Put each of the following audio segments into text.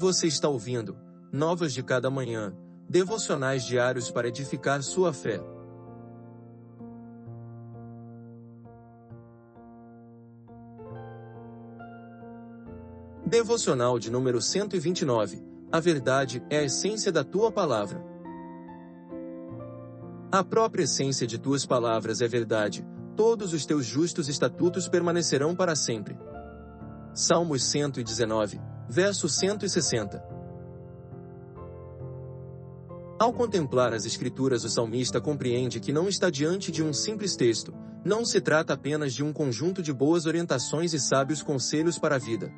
Você está ouvindo Novas de Cada Manhã, devocionais diários para edificar sua fé. Devocional de número 129. A verdade é a essência da tua palavra. A própria essência de tuas palavras é verdade, todos os teus justos estatutos permanecerão para sempre. Salmos 119, verso 160. Ao contemplar as Escrituras, o salmista compreende que não está diante de um simples texto, não se trata apenas de um conjunto de boas orientações e sábios conselhos para a vida.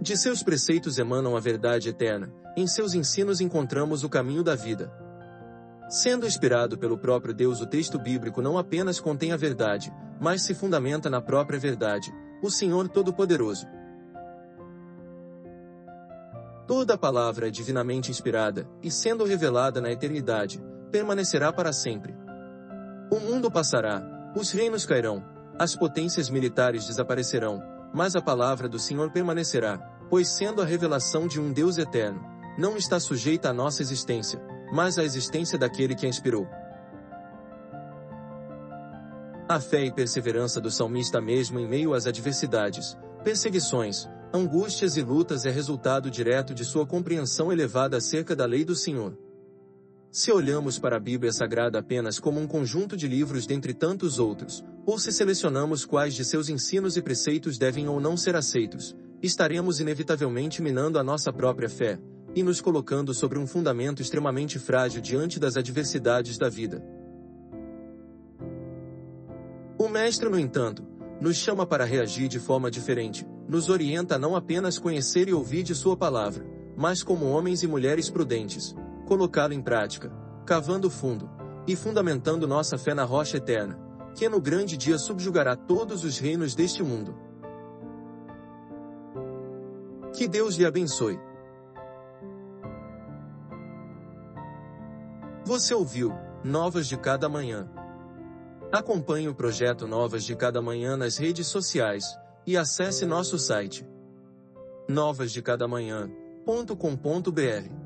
De seus preceitos emanam a verdade eterna, em seus ensinos encontramos o caminho da vida. Sendo inspirado pelo próprio Deus, o texto bíblico não apenas contém a verdade, mas se fundamenta na própria verdade, o Senhor Todo-Poderoso. Toda palavra é divinamente inspirada, e sendo revelada na eternidade, permanecerá para sempre. O mundo passará, os reinos cairão, as potências militares desaparecerão, mas a palavra do Senhor permanecerá, pois sendo a revelação de um Deus eterno, não está sujeita à nossa existência, mas a existência daquele que a inspirou. A fé e perseverança do salmista mesmo em meio às adversidades, perseguições, angústias e lutas é resultado direto de sua compreensão elevada acerca da lei do Senhor. Se olhamos para a Bíblia Sagrada apenas como um conjunto de livros dentre tantos outros, ou se selecionamos quais de seus ensinos e preceitos devem ou não ser aceitos, estaremos inevitavelmente minando a nossa própria fé, e nos colocando sobre um fundamento extremamente frágil diante das adversidades da vida. O Mestre, no entanto, nos chama para reagir de forma diferente, nos orienta a não apenas conhecer e ouvir de Sua palavra, mas como homens e mulheres prudentes, colocá-lo em prática, cavando fundo e fundamentando nossa fé na rocha eterna, que no grande dia subjugará todos os reinos deste mundo. Que Deus lhe abençoe. Você ouviu Novas de Cada Manhã. Acompanhe o projeto Novas de Cada Manhã nas redes sociais e acesse nosso site novasdecadamanhã.com.br.